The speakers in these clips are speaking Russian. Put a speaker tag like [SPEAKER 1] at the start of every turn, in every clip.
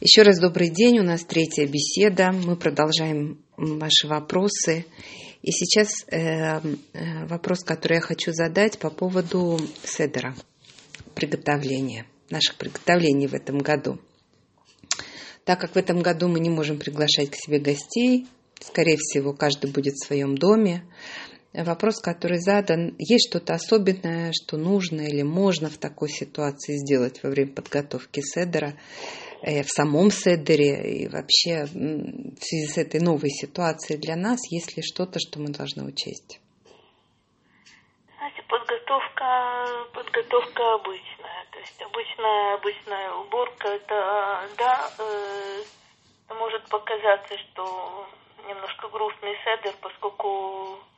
[SPEAKER 1] Еще раз добрый день. У нас третья беседа. Мы продолжаем ваши вопросы. И сейчас э, э, вопрос, который я хочу задать по поводу седера, приготовления, наших приготовлений в этом году. Так как в этом году мы не можем приглашать к себе гостей, скорее всего, каждый будет в своем доме, вопрос, который задан, есть что-то особенное, что нужно или можно в такой ситуации сделать во время подготовки седера, в самом Седере и вообще в связи с этой новой ситуацией для нас, есть ли что-то, что мы должны учесть?
[SPEAKER 2] Знаете, подготовка, подготовка обычная. То есть обычная, обычная уборка, это, да, э, может показаться, что немножко грустный седер, поскольку Э,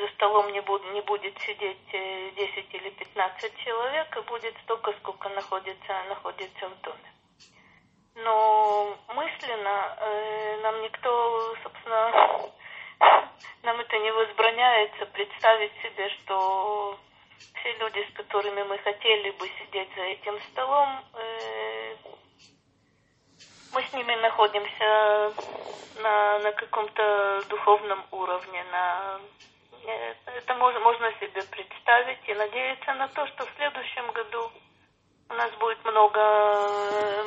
[SPEAKER 2] за столом не, буд, не будет сидеть 10 э, или 15 человек, а будет столько, сколько находится, находится в доме. Но мысленно э, нам никто, собственно, нам это не возбраняется представить себе, что все люди, с которыми мы хотели бы сидеть за этим столом, э, мы с ними находимся на, на каком-то духовном уровне, на э, это можно, можно себе представить и надеяться на то, что в следующем году у нас будет много,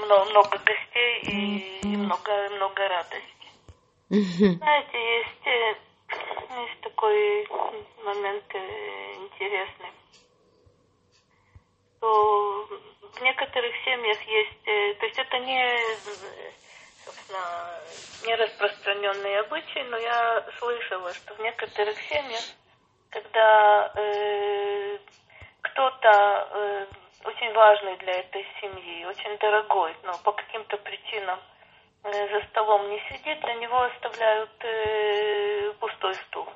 [SPEAKER 2] много, много гостей и, и много, много радости. Знаете, есть, э, есть такой момент э, интересный, что в некоторых семьях есть, то есть это не собственно, не распространенные обычаи, но я слышала, что в некоторых семьях, когда э, кто-то э, очень важный для этой семьи, очень дорогой, но по каким-то причинам э, за столом не сидит, для него оставляют э, пустой стул.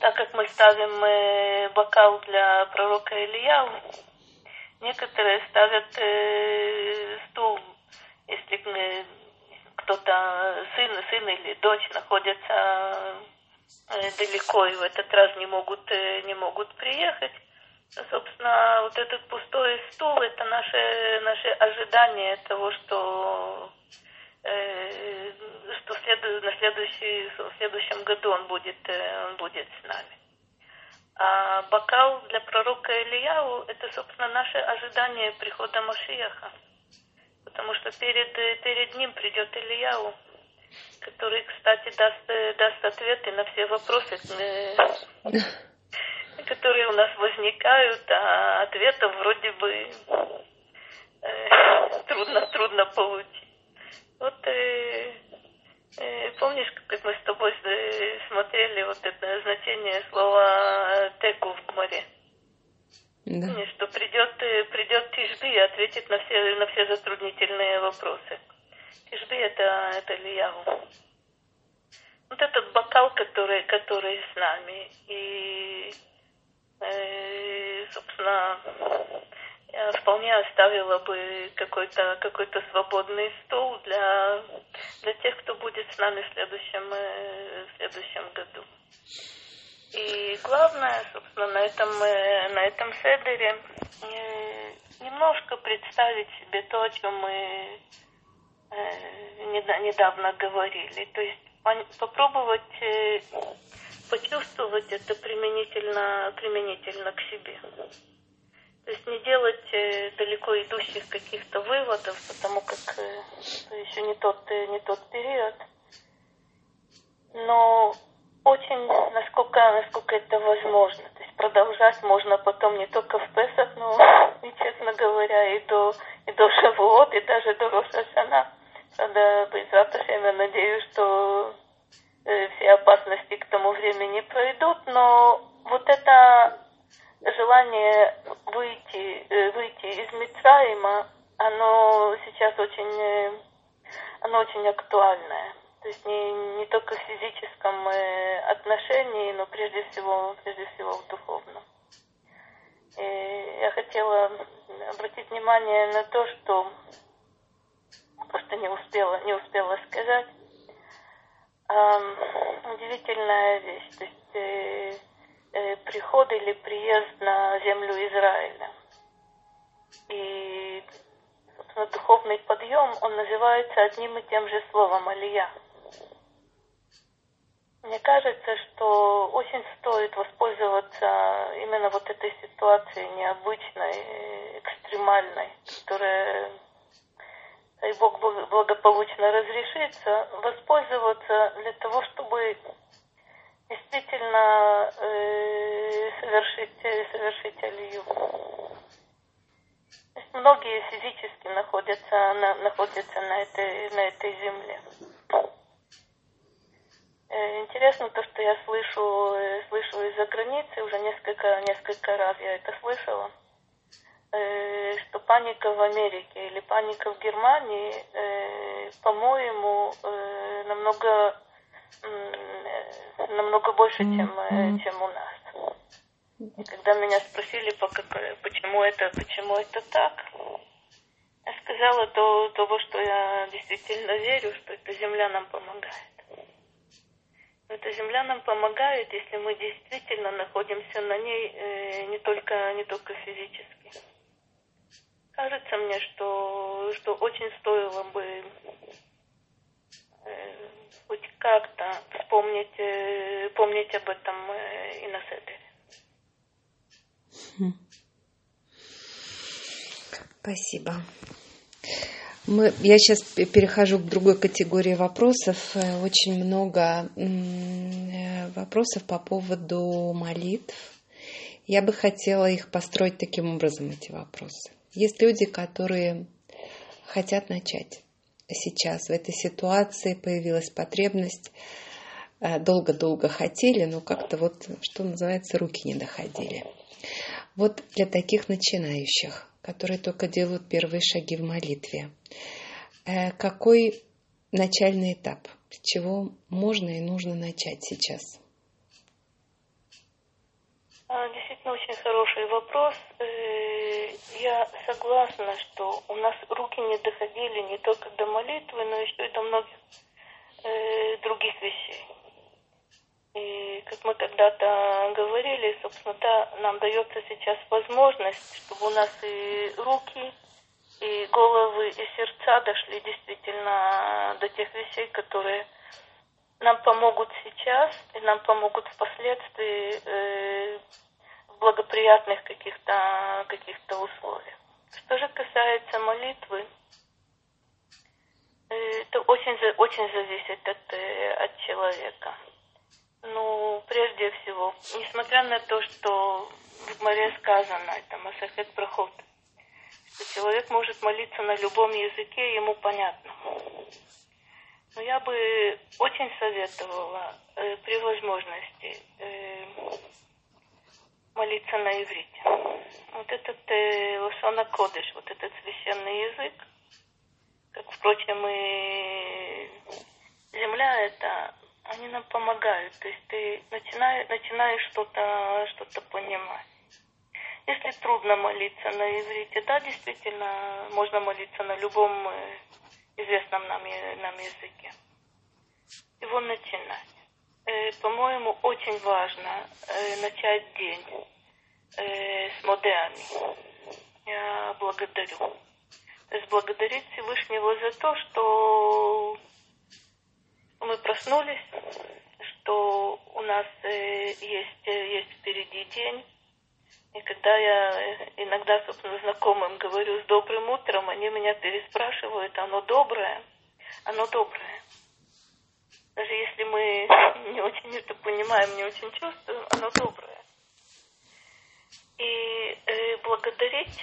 [SPEAKER 2] Так как мы ставим э, бокал для пророка Илья, некоторые ставят э, стул если кто-то, сын, сын или дочь находятся э, далеко и в этот раз не могут, э, не могут приехать, собственно, вот этот пустой стул – это наше, наше ожидание того, что, э, что следу, на следующий, в следующем году он будет, э, он будет с нами. А бокал для пророка Ильяу – это, собственно, наше ожидание прихода Машияха потому что перед, перед ним придет Ильяу, который, кстати, даст, даст ответы на все вопросы, э, которые у нас возникают, а ответов вроде бы э, трудно, трудно получить. Вот э, э, помнишь, как мы с тобой э, смотрели вот это значение слова теку в море? Да. Что придет, э, придет Тишби и ответит на все, на все затруднительные вопросы. Тишби это, это Лияву. Вот этот бокал, который, который с нами. И, э, собственно, вполне оставила бы какой-то какой свободный стол для, для тех, кто будет с нами в следующем, э, в следующем году. И главное, собственно, на этом, э, на этом седере э, немножко представить себе то, о чем мы недавно говорили. То есть попробовать почувствовать это применительно, применительно к себе. То есть не делать далеко идущих каких-то выводов, потому как это еще не тот, не тот период. Но очень, насколько, насколько это возможно. То есть продолжать можно потом не только в Песах, но и, честно говоря, и до, и до Шавуот, и даже до Рошашана. Правда, я надеюсь, что э, все опасности к тому времени пройдут, но вот это желание выйти, э, выйти из Мицраима, оно сейчас очень, э, оно очень актуальное. То есть не, не только в физическом э, отношении, но прежде всего, прежде всего в духовном. И я хотела обратить внимание на то, что просто не успела, не успела сказать. Эм, удивительная вещь. То есть приход или приезд на землю Израиля. И духовный подъем, он называется одним и тем же словом «алия». Мне кажется, что очень стоит воспользоваться именно вот этой ситуацией необычной, экстремальной, которая, дай Бог, благополучно разрешится, воспользоваться для того, чтобы действительно э, совершить, совершить алию. Многие физически находятся, на, находятся на, этой, на этой земле. Э, интересно то, что я слышу, э, слышу из-за границы, уже несколько, несколько раз я это слышала, э, что паника в Америке или паника в Германии, по-моему, намного, намного больше, чем, чем у нас. И когда меня спросили, почему это, почему это так, я сказала то, того, что я действительно верю, что эта земля нам помогает. Эта земля нам помогает, если мы действительно находимся на ней э, не только не только физически. Кажется мне, что что очень стоило бы э, хоть как-то вспомнить э, помнить об этом э, и на Седере. Хм.
[SPEAKER 1] Спасибо. Мы, я сейчас перехожу к другой категории вопросов. Э, очень много э, вопросов по поводу молитв. Я бы хотела их построить таким образом, эти вопросы. Есть люди, которые хотят начать. Сейчас в этой ситуации появилась потребность. Э, долго-долго хотели, но как-то вот, что называется, руки не доходили. Вот для таких начинающих – которые только делают первые шаги в молитве. Э, какой начальный этап? С чего можно и нужно начать сейчас?
[SPEAKER 2] А, действительно, очень хороший вопрос. Я согласна, что у нас руки не доходили не только до молитвы, но еще и до многих э, других вещей. И как мы когда-то говорили, собственно, да, нам дается сейчас возможность, чтобы у нас и руки, и головы, и сердца дошли действительно до тех вещей, которые нам помогут сейчас и нам помогут впоследствии э, благоприятных каких-то каких условиях. Что же касается молитвы, э, это очень, очень зависит от, э, от человека. Ну, прежде всего, несмотря на то, что в море сказано, это Масахет Проход, что человек может молиться на любом языке, ему понятно. Но я бы очень советовала э, при возможности э, молиться на иврите. Вот этот э, Лосона Кодыш, вот этот священный язык, как, впрочем, и земля это они нам помогают. То есть ты начинаешь, начинаешь что-то что понимать. Если трудно молиться на иврите, да, действительно, можно молиться на любом э, известном нам, нам языке. Его начинать. Э, по-моему, очень важно э, начать день с модеами. Я благодарю. То есть благодарить Всевышнего за то, что мы проснулись, что у нас э, есть, э, есть впереди день. И когда я э, иногда, собственно, знакомым говорю с добрым утром, они меня переспрашивают, оно доброе? Оно доброе. Даже если мы не очень это понимаем, не очень чувствуем, оно доброе. И э, благодарить,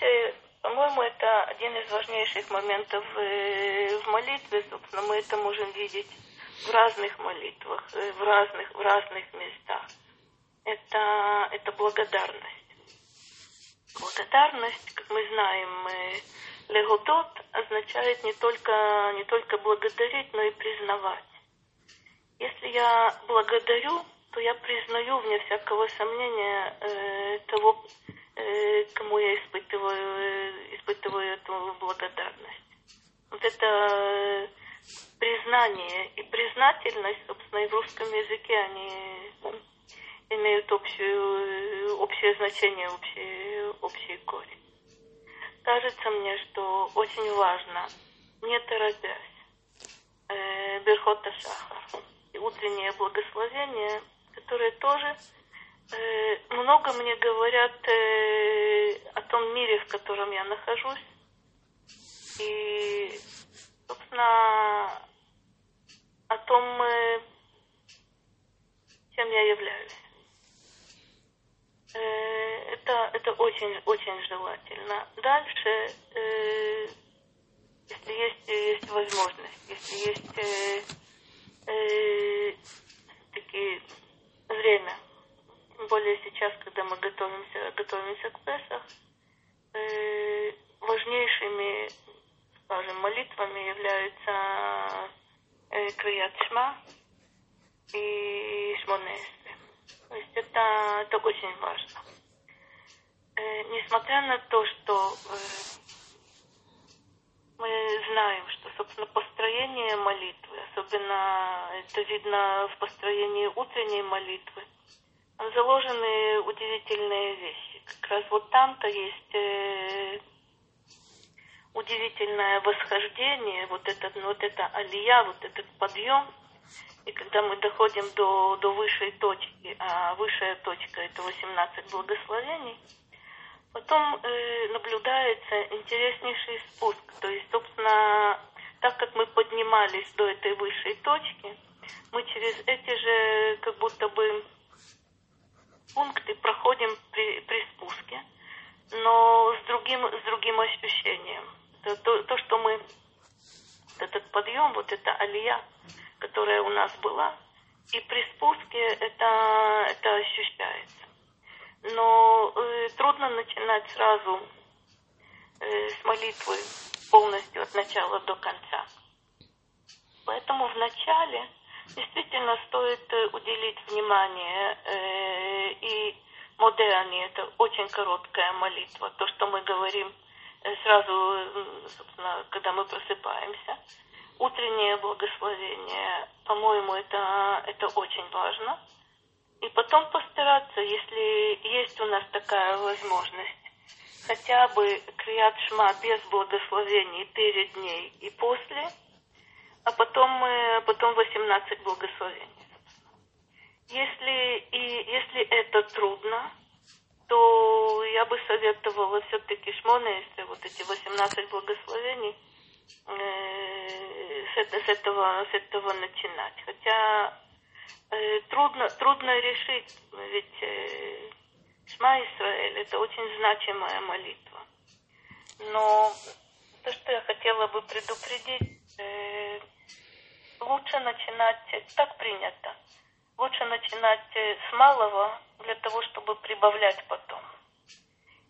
[SPEAKER 2] по-моему, это один из важнейших моментов э, в молитве. Собственно, мы это можем видеть в разных молитвах, э, в разных, в разных местах. Это, это благодарность. Благодарность, как мы знаем, легодот означает не только, не только благодарить, но и признавать. Если я благодарю, то я признаю, вне всякого сомнения, э, того, э, кому я испытываю, э, испытываю эту благодарность. Вот это признание и признательность, собственно, и в русском языке они имеют общую, общее значение, общий, общий корень. кажется мне, что очень важно, не торопясь, э, Берхота Шахар и утреннее благословение, которые тоже э, много мне говорят э, о том мире, в котором я нахожусь. И, собственно, о том, э, чем я являюсь. Э, это, это очень, очень желательно. Дальше, э, если есть, есть возможность, если есть э, такие время, более сейчас, когда мы готовимся, готовимся к Песах, э, важнейшими, скажем, молитвами являются э, Крият Шма и Шмонесре. То есть это, это очень важно. Э, несмотря на то, что мы знаем, что, собственно, построение молитвы, особенно это видно в построении утренней молитвы, там заложены удивительные вещи. Как раз вот там-то есть э, удивительное восхождение, вот этот, вот это алия, вот этот подъем. И когда мы доходим до, до высшей точки, а высшая точка это 18 благословений – Потом э, наблюдается интереснейший спуск. То есть, собственно, так как мы поднимались до этой высшей точки, мы через эти же как будто бы пункты проходим при, при спуске, но с другим, с другим ощущением. То, то, то, что мы, этот подъем, вот эта алия, которая у нас была, и при спуске это, это ощущается но э, трудно начинать сразу э, с молитвы полностью от начала до конца. Поэтому в начале действительно стоит э, уделить внимание э, и модерне, это очень короткая молитва, то, что мы говорим э, сразу, собственно, когда мы просыпаемся. Утреннее благословение, по-моему, это, это очень важно. И потом постараться, если есть у нас такая возможность, хотя бы крият шма без благословений перед ней и после, а потом, потом 18 благословений. Если, и, если это трудно, то я бы советовала все-таки шмона, если вот эти 18 благословений, э, с, с, этого, с этого начинать. Хотя трудно, трудно решить, ведь э, Шма Исраэль это очень значимая молитва. Но то, что я хотела бы предупредить, э, лучше начинать, так принято, лучше начинать с малого для того, чтобы прибавлять потом.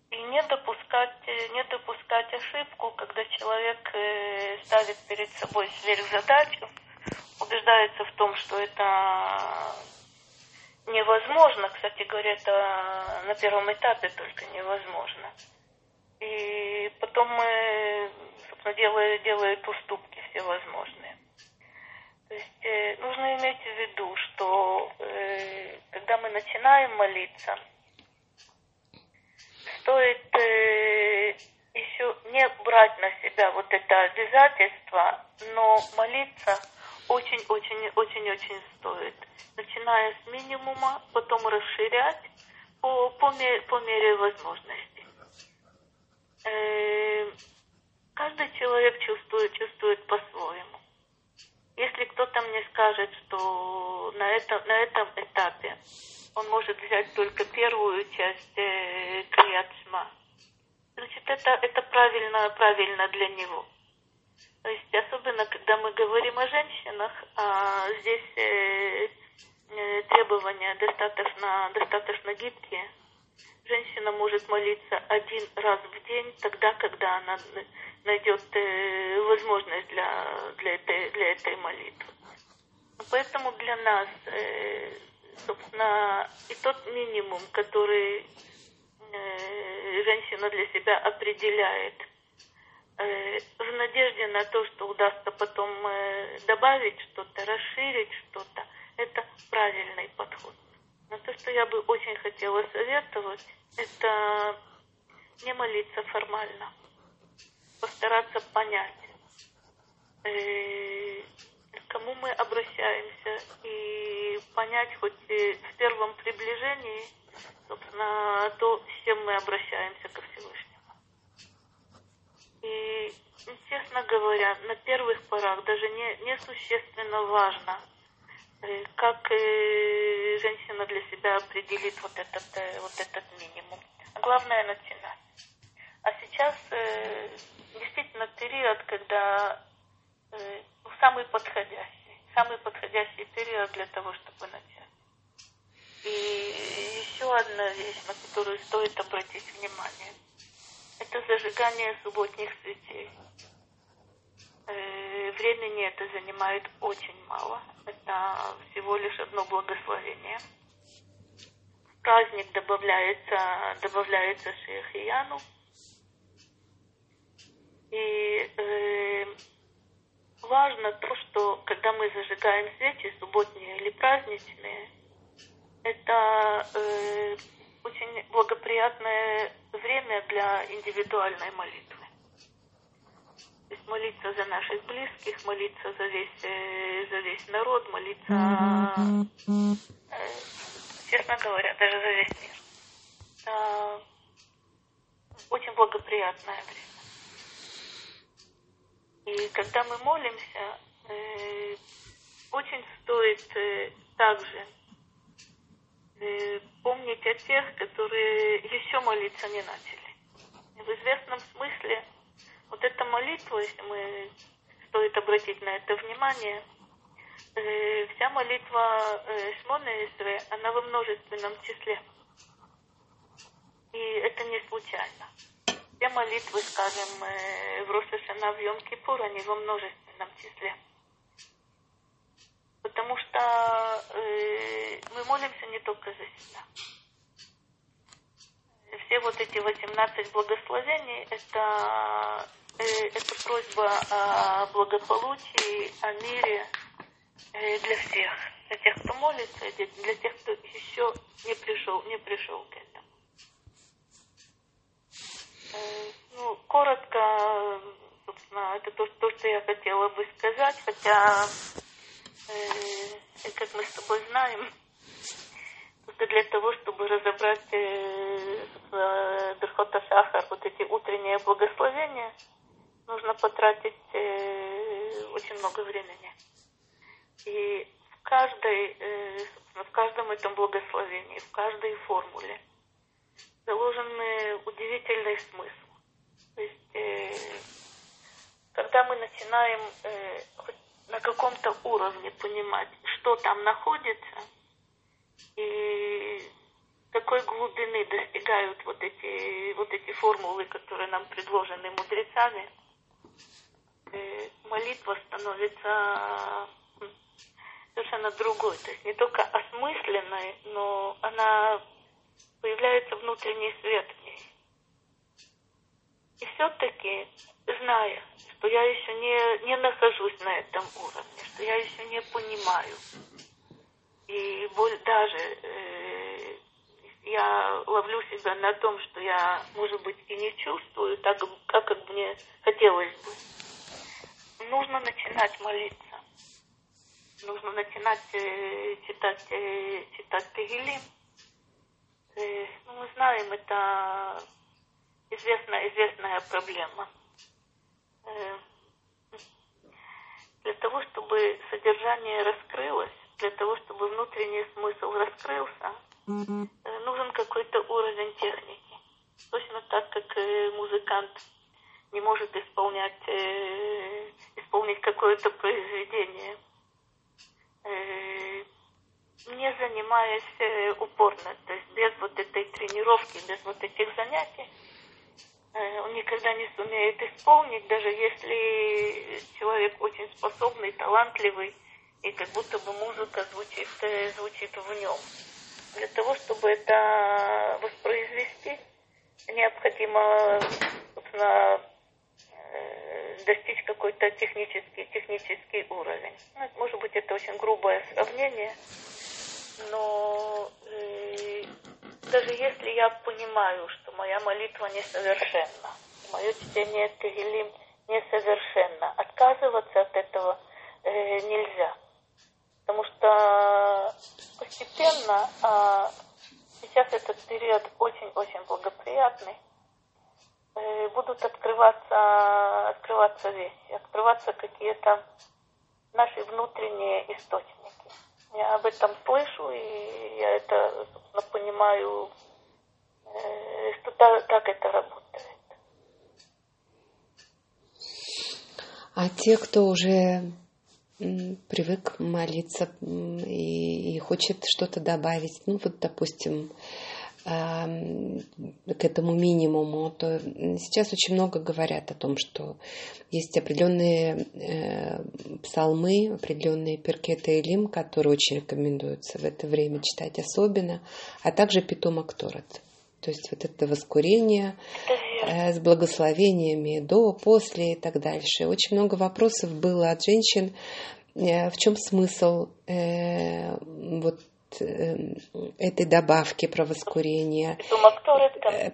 [SPEAKER 2] И не допускать, не допускать ошибку, когда человек ставит перед собой сверхзадачу, убеждается в том, что это невозможно. Кстати говоря, это на первом этапе только невозможно. И потом мы, собственно, делают, делают уступки всевозможные. То есть э, нужно иметь в виду, что э, когда мы начинаем молиться, стоит э, еще не брать на себя вот это обязательство, но молиться – очень-очень-очень-очень стоит. Начиная с минимума, потом расширять по, по, мере, по мере возможностей. Э, каждый человек чувствует, чувствует по-своему. Если кто-то мне скажет, что на, это, на этом этапе он может взять только первую часть э, Криятшма, значит, это, это правильно, правильно для него. То есть особенно, когда мы говорим о женщинах, а здесь э, э, требования достаточно, достаточно гибкие. Женщина может молиться один раз в день, тогда, когда она найдет э, возможность для, для, этой, для этой молитвы. Поэтому для нас, э, собственно, и тот минимум, который э, женщина для себя определяет – в надежде на то, что удастся потом э, добавить что-то, расширить что-то, это правильный подход. Но то, что я бы очень хотела советовать, это не молиться формально. постараться понять, э, к кому мы обращаемся, и понять хоть в первом приближении, собственно, то, с чем мы обращаемся ко Всевышнему. И, честно говоря, на первых порах даже не, не существенно важно, э, как э, женщина для себя определит вот этот, э, вот этот минимум. Главное начинать. А сейчас действительно период, когда самый подходящий, самый подходящий период для того, чтобы начать. И еще одна вещь, на которую стоит обратить внимание, это зажигание субботних свечей. Э, времени это занимает очень мало. Это всего лишь одно благословение. Праздник добавляется, добавляется шейхияну. И э, важно то, что когда мы зажигаем свечи, субботние или праздничные, это э, очень благоприятное время для индивидуальной молитвы. То есть молиться за наших близких, молиться за весь, э, за весь народ, молиться, э, честно говоря, даже за весь мир. Это очень благоприятное время. И когда мы молимся, э, очень стоит также помнить о тех, которые еще молиться не начали. В известном смысле вот эта молитва, если мы стоит обратить на это внимание, э, вся молитва э, Шмона Исре, она во множественном числе. И это не случайно все молитвы, скажем, э, в Рошашана, в Йом-Кипур, они во множественном числе. Потому что э, мы молимся не только за себя. Все вот эти 18 благословений это, э, это просьба о благополучии, о мире э, для всех. Для тех, кто молится, для тех, кто еще не пришел, не пришел к этому. Ну, коротко, собственно, это то, то, что я хотела бы сказать, хотя, э, как мы с тобой знаем, только для того, чтобы разобрать э, Берхота Шахар, вот эти утренние благословения, нужно потратить э, очень много времени. И в каждой, э, в каждом этом благословении, в каждой формуле – заложен удивительный смысл. То есть, э, когда мы начинаем э, на каком-то уровне понимать, что там находится, и какой глубины достигают вот эти, вот эти формулы, которые нам предложены мудрецами, молитва становится совершенно другой. То есть не только осмысленной, но она появляется внутренний свет. И все-таки, зная, что я еще не, не нахожусь на этом уровне, что я еще не понимаю, и даже э, я ловлю себя на том, что я, может быть, и не чувствую так, как, как мне хотелось бы. Нужно начинать молиться. Нужно начинать э, читать, э, читать Тегелим ну, мы знаем, это известная, известная проблема. Э, для того, чтобы содержание раскрылось, для того, чтобы внутренний смысл раскрылся, э, нужен какой-то уровень техники. Точно так, как музыкант не может исполнять, э, исполнить какое-то произведение не занимаясь э, упорно, то есть без вот этой тренировки, без вот этих занятий, э, он никогда не сумеет исполнить, даже если человек очень способный, талантливый, и как будто бы музыка звучит, э, звучит в нем. Для того, чтобы это воспроизвести, необходимо собственно, достичь какой-то технический, технический уровень. Ну, может быть, это очень грубое сравнение, но э, даже если я понимаю, что моя молитва несовершенна, мое чтение Тегелим несовершенно. Отказываться от этого э, нельзя. Потому что постепенно, а сейчас этот период очень-очень благоприятный, э, будут открываться, открываться вещи, открываться какие-то наши внутренние источники. Я об этом слышу, и я это, собственно, понимаю, э, что так, так это работает.
[SPEAKER 1] А те, кто уже привык молиться и, и хочет что-то добавить, ну вот, допустим, к этому минимуму, то сейчас очень много говорят о том, что есть определенные э, псалмы, определенные перкеты и лим, которые очень рекомендуются в это время читать особенно, а также питомок Торет. То есть вот это воскурение э, с благословениями до, после и так дальше. Очень много вопросов было от женщин, э, в чем смысл э, вот этой добавки про воскурение.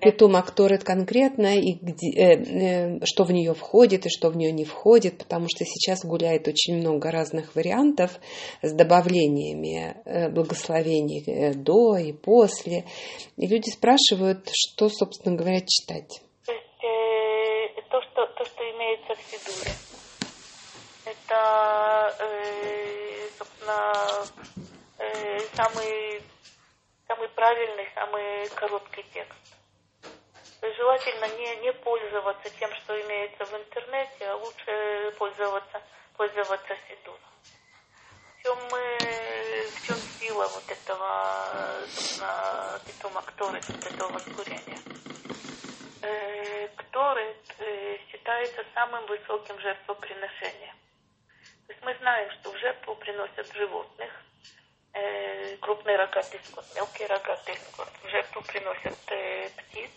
[SPEAKER 1] Питумак Торет конкретно, и где, э, э, что в нее входит и что в нее не входит, потому что сейчас гуляет очень много разных вариантов с добавлениями э, благословений э, до и после. И люди спрашивают, что, собственно говоря, читать.
[SPEAKER 2] То есть э, то, что, то, что имеется в Сидуре, это, э, собственно, э, самый, самый правильный, самый короткий текст. То есть желательно не, не пользоваться тем, что имеется в интернете, а лучше пользоваться, пользоваться Сидуром. В чем, мы, в чем сила вот этого, питома Кторы, вот этого воскурения? Э, Кторы э, считается самым высоким жертвоприношением. То есть мы знаем, что в жертву приносят животных, э, крупный рогатый скот, мелкий рогатый скот. В жертву приносят э, птиц,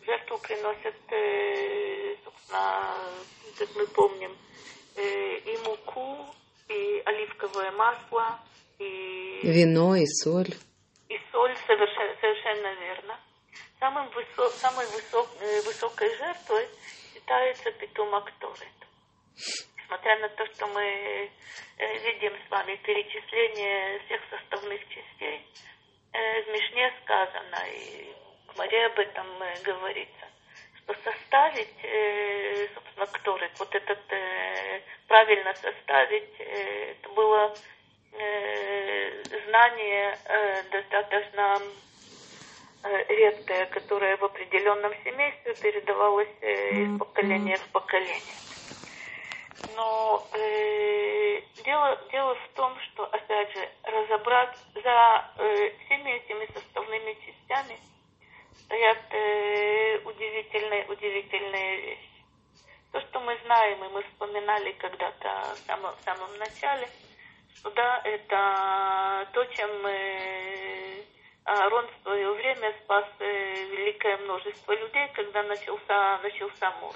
[SPEAKER 2] в жертву приносят, э, собственно, как мы помним, э, и муку, и оливковое масло, и...
[SPEAKER 1] Вино, и соль.
[SPEAKER 2] И соль, совершенно, совершенно верно. Самым высок, самой высок, э, высокой жертвой считается питомок Торет несмотря на то, что мы э, видим с вами перечисление всех составных частей, э, в Мишне сказано, и в Маре об этом э, говорится, что составить, собственно, который вот этот, правильно составить, это было знание достаточно редкое, которое в определенном семействе передавалось из поколения в поколение. Но э, дело, дело в том, что, опять же, разобрать за э, всеми этими составными частями стоят э, удивительные, удивительные вещи. То, что мы знаем, и мы вспоминали когда-то в самом, в самом начале, что да, это то, чем э, Аарон в свое время спас э, великое множество людей, когда начался, начался мор.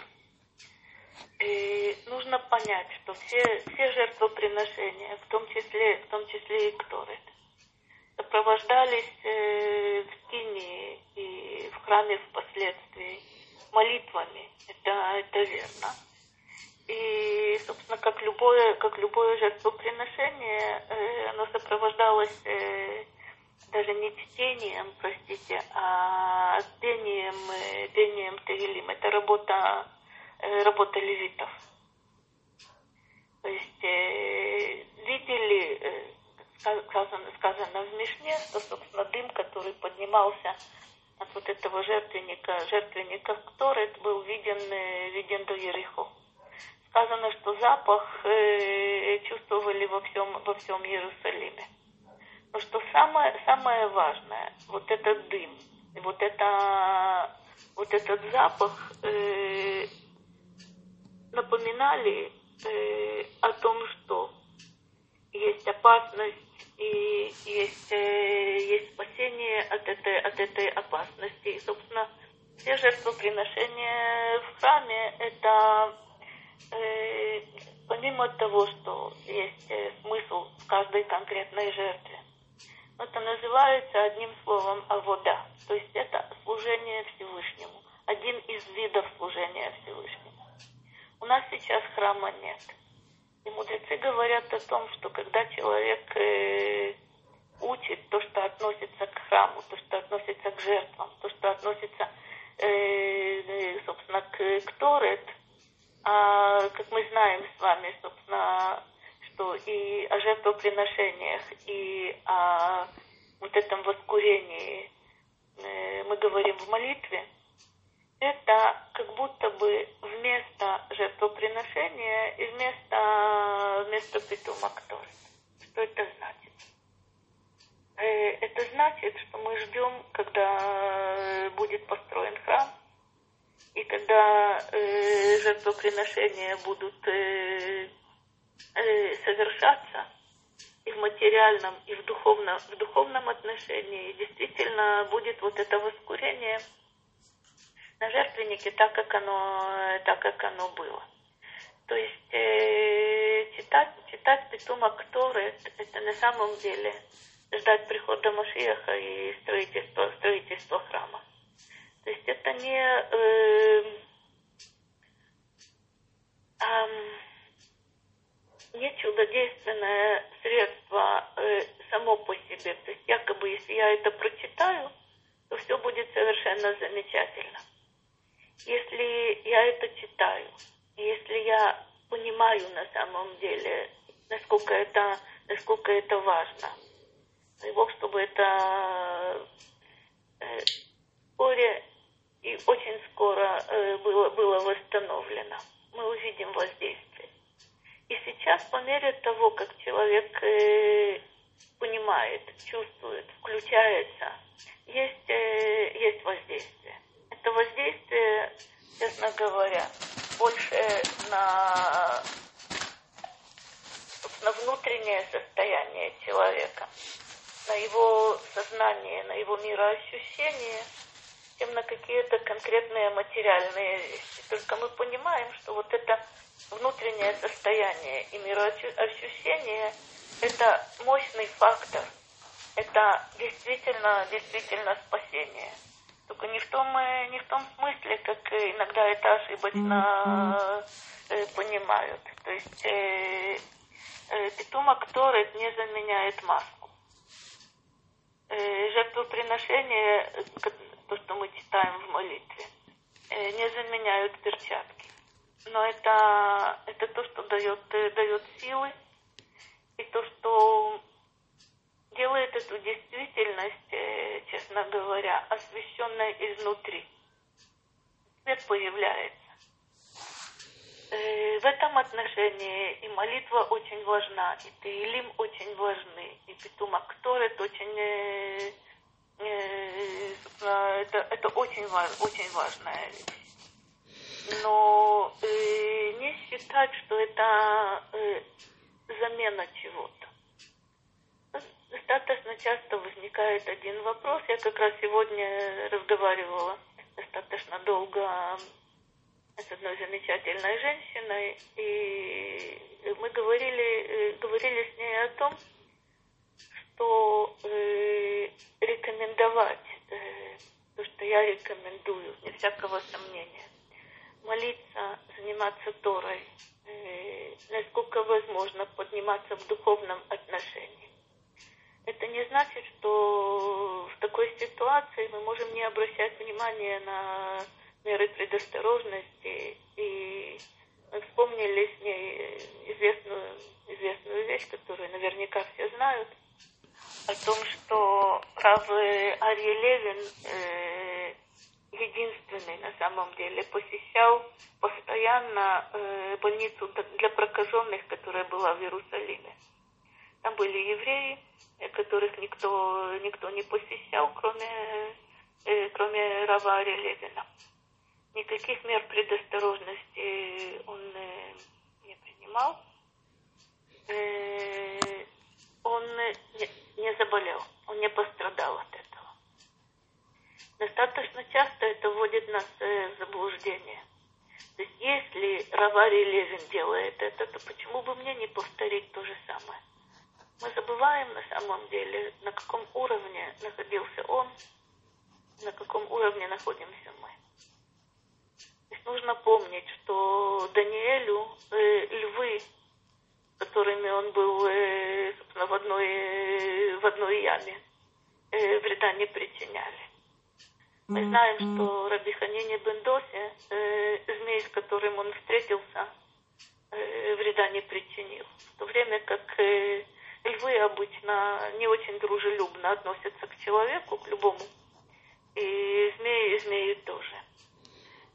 [SPEAKER 2] И нужно понять, что все, все жертвоприношения, в том числе, в том числе и Кторет, сопровождались э, в Тине и в храме впоследствии молитвами. Это, это верно. И, собственно, как любое, как любое жертвоприношение, э, оно сопровождалось э, даже не чтением, простите, а пением, э, пением Тегелим. Это работа Э, работа левитов. То есть э, видели, э, сказано, сказано в Мишне, что, собственно, дым, который поднимался от вот этого жертвенника, жертвенника который был виден, э, виден до Ерехо. Сказано, что запах э, чувствовали во всем, во всем Иерусалиме. Но что самое, самое важное, вот этот дым, вот, это, вот этот запах э, напоминали э, о том, что есть опасность и есть, э, есть спасение от этой, от этой опасности. И, собственно, все жертвоприношения в храме – это э, помимо того, что есть э, смысл в каждой конкретной жертве, это называется одним словом «авода», то есть это служение Всевышнему. один из видов служения Всевышнему. У нас сейчас храма нет. И мудрецы говорят о том, что когда человек э, учит то, что относится к храму, то, что относится к жертвам, то, что относится, э, собственно, к, к Торет, а, как мы знаем с вами, собственно, что и о жертвоприношениях, и о вот этом воскурении э, мы говорим в молитве, это как будто бы вместо жертвоприношения и вместо, вместо питума ктор. Что это значит? Э, это значит, что мы ждем, когда будет построен храм, и когда э, жертвоприношения будут э, э, совершаться и в материальном, и в духовном, в духовном отношении, действительно будет вот это воскурение на жертвеннике так, как оно, так, как оно было. То есть э, читать, читать Петума Кторы, это на самом деле ждать прихода Машиаха и строительство, строительство храма. То есть это не э, э, не чудодейственное средство э, само по себе. То есть якобы если я это прочитаю, то все будет совершенно замечательно. Если я это читаю, если я понимаю на самом деле, насколько это, насколько это важно, дай Бог, чтобы это э, вскоре и очень скоро э, было, было восстановлено. Мы увидим воздействие. И сейчас по мере того, как человек э, понимает, чувствует, включается, есть, есть воздействие. Это воздействие, честно говоря, больше на, на внутреннее состояние человека, на его сознание, на его мироощущение – чем на какие-то конкретные материальные вещи. Только мы понимаем, что вот это внутреннее состояние и мироощущение – это мощный фактор. Это действительно, действительно спасение. Только не в том, э, не в том смысле, как иногда это ошибочно э, понимают. То есть э, э, питума, который не заменяет маску. Э, жертвоприношение, то, что мы читаем в молитве, э, не заменяют перчатки. Но это, это то, что дает, э, дает силы, и то, что делает эту действительность, э, честно говоря, освещенной изнутри. Свет появляется. В этом отношении и молитва очень важна, и Таилим очень важны, и Питума Кторет очень Э, это, это очень, очень важная вещь. Но э, не считать, что это э, замена чего-то. Достаточно часто возникает один вопрос. Я как раз сегодня разговаривала достаточно долго с одной замечательной женщиной, и мы говорили, э, говорили с ней о том, что э, рекомендовать э, то, что я рекомендую, не всякого сомнения. Молиться, заниматься Торой, э, насколько возможно подниматься в духовном отношении. Это не значит, что в такой ситуации мы можем не обращать внимания на меры предосторожности и вспомнили с ней известную, известную вещь, которую наверняка все знают – о том, что Рав Арье Левин э, единственный на самом деле посещал постоянно э, больницу для прокаженных, которая была в Иерусалиме. Там были евреи, э, которых никто, никто не посещал, кроме, э, кроме Рава Арье Левина. Никаких мер предосторожности он э, не принимал. Он не, заболел, он не пострадал от этого. Достаточно часто это вводит нас в заблуждение. То есть если Равари Левин делает это, то почему бы мне не повторить то же самое? Мы забываем на самом деле, на каком уровне находился он, на каком уровне находимся мы. есть нужно помнить, что Даниэлю э, львы, которыми он был э, собственно, в одной, э, в одной яме, э, вреда не причиняли. Мы знаем, что Раби Ханини Бендосе, э, змей, с которым он встретился, э, вреда не причинил. В то время как э, львы обычно не очень дружелюбно относятся к человеку, к любому, и змеи, и змеи тоже.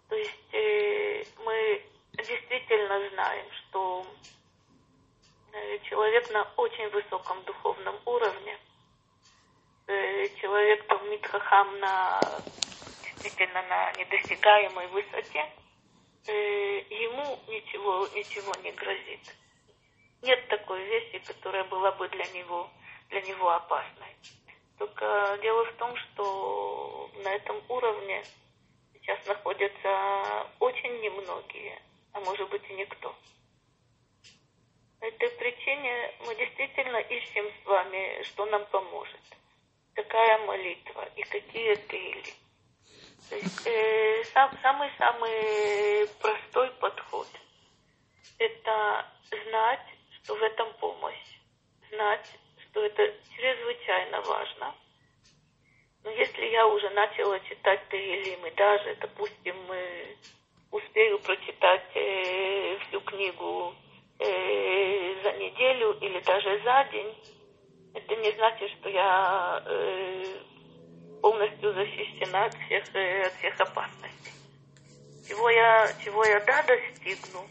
[SPEAKER 2] То есть э, мы действительно знаем, что э, человек на очень высоком духовном уровне, э, человек там Митхахам на действительно на недосягаемой высоте, э, ему ничего, ничего не грозит. Нет такой вещи, которая была бы для него, для него опасной. Только дело в том, что на этом уровне сейчас находятся очень немногие, а может быть и никто. По этой причине мы действительно ищем с вами, что нам поможет. Какая молитва и какие тейли. То есть э, сам, самый-самый простой подход – это знать, в этом помощь, знать, что это чрезвычайно важно. Но если я уже начала читать Таилим, и даже, допустим, успею прочитать э, всю книгу э, за неделю или даже за день, это не значит, что я э, полностью защищена от всех, э, от всех опасностей. Чего я, чего я да достигну,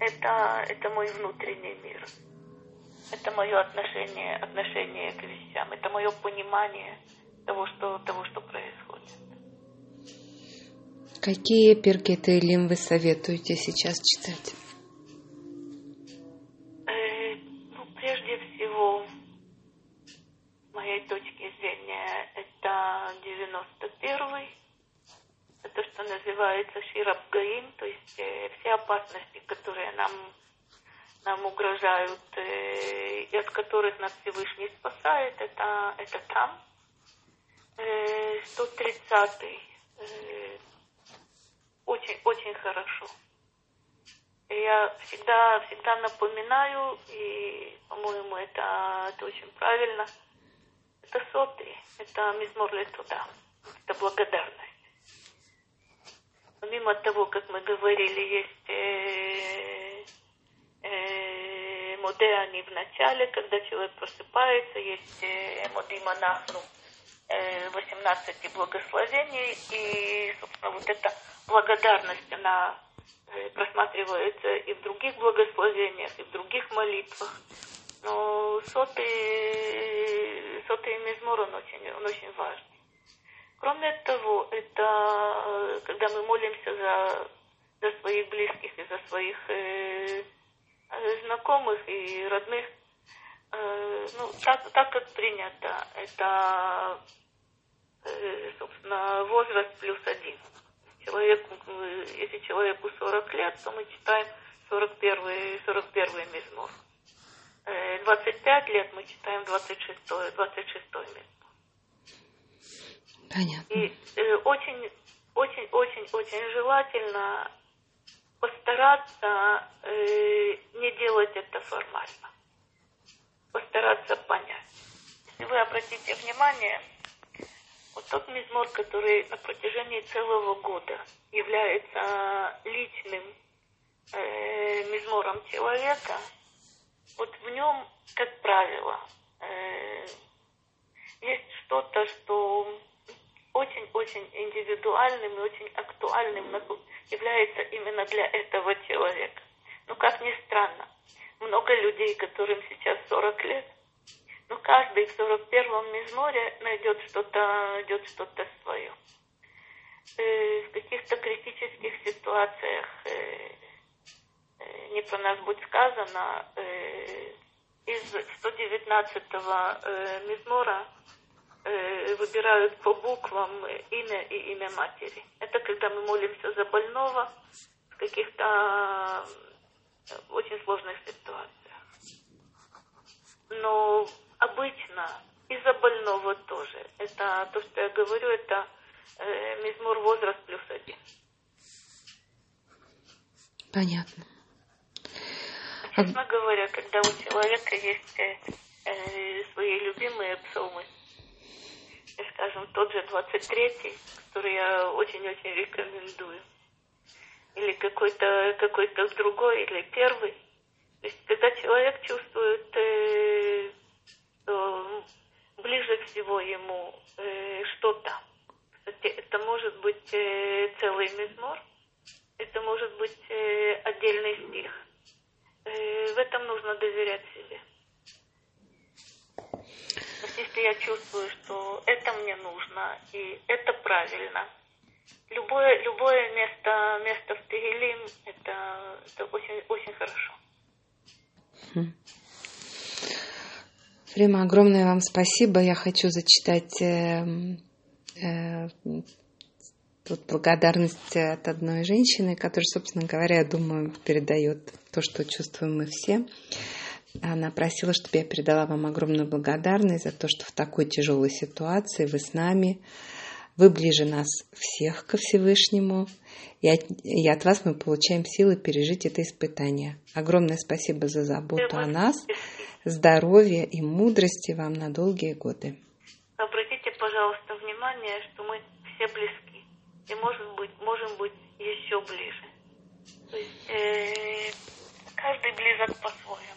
[SPEAKER 2] это, это мой внутренний мир. Это мое отношение, отношение к вещам, это мое понимание того, что, того, что происходит.
[SPEAKER 1] Какие перкеты Илим вы советуете сейчас читать?
[SPEAKER 2] Называется Ширабгаим, то есть э, все опасности, которые нам нам угрожают э, и от которых нас Всевышний спасает, это, это там. Э, 130-й. Э, очень, очень хорошо. Я всегда, всегда напоминаю, и, по-моему, это, это очень правильно. Это сотый, это мизмор туда, это благодарность. Помимо того, как мы говорили, есть э, э, модеани в начале, когда человек просыпается, есть э, модима нахну, э, 18 благословений, и, собственно, вот эта благодарность, она э, просматривается и в других благословениях, и в других молитвах. Но сотый, сотый мизмор, он очень, он очень важный. Кроме того, это э, когда мы молимся за, за своих близких и за своих э, знакомых и родных, э, ну, так, так как принято, это, э, собственно, возраст плюс один. Человек, если человеку 40 лет, то мы читаем 41, 41 мизмор. 25 лет мы читаем 26, 26 мизмор.
[SPEAKER 1] Понятно.
[SPEAKER 2] И э, очень, очень, очень, очень желательно постараться э, не делать это формально. Постараться понять. Если вы обратите внимание, вот тот мизмор, который на протяжении целого года является личным э, мизмором человека, вот в нем, как правило, э, есть что-то, что очень-очень индивидуальным и очень актуальным является именно для этого человека. Но как ни странно, много людей, которым сейчас 40 лет, но каждый в 41-м мизморе найдет что-то, найдет что-то свое. Э, в каких-то критических ситуациях, э, э, не про нас будет сказано, э, из 119-го э, мизмора выбирают по буквам имя и имя матери. Это когда мы молимся за больного в каких-то э, очень сложных ситуациях. Но обычно из-за больного тоже. Это то, что я говорю, это э, мизмур возраст плюс один.
[SPEAKER 1] Понятно.
[SPEAKER 2] Честно говоря, когда у человека есть э, э свои любимые псалмы, скажем, тот же 23-й, который я очень-очень рекомендую, или какой-то какой другой, или первый. То есть, когда человек чувствует, э, что ближе всего ему э, что-то, кстати, это может быть э, целый мизмор, это может быть э, отдельный стих. Э, в этом нужно доверять себе. Если я чувствую, что это мне нужно и это правильно, любое, любое место, место в Тегелим, это, это очень, очень хорошо.
[SPEAKER 1] Фрима, огромное вам спасибо. Я хочу зачитать э, э, тут благодарность от одной женщины, которая, собственно говоря, я думаю, передает то, что чувствуем мы все. Она просила, чтобы я передала вам огромную благодарность за то, что в такой тяжелой ситуации вы с нами, вы ближе нас всех ко Всевышнему, и от, и от вас мы получаем силы пережить это испытание. Огромное спасибо за заботу о нас, здоровья и мудрости вам на долгие годы.
[SPEAKER 2] Обратите, пожалуйста, внимание, что мы все близки, и может быть, можем быть еще ближе. То есть э, каждый близок по-своему.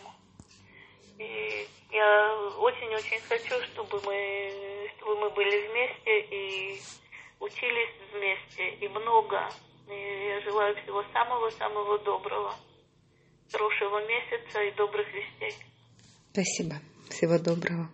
[SPEAKER 2] И я очень-очень хочу, чтобы мы, чтобы мы были вместе и учились вместе, и много. И я желаю всего самого-самого доброго, хорошего месяца и добрых вестей.
[SPEAKER 1] Спасибо. Всего доброго.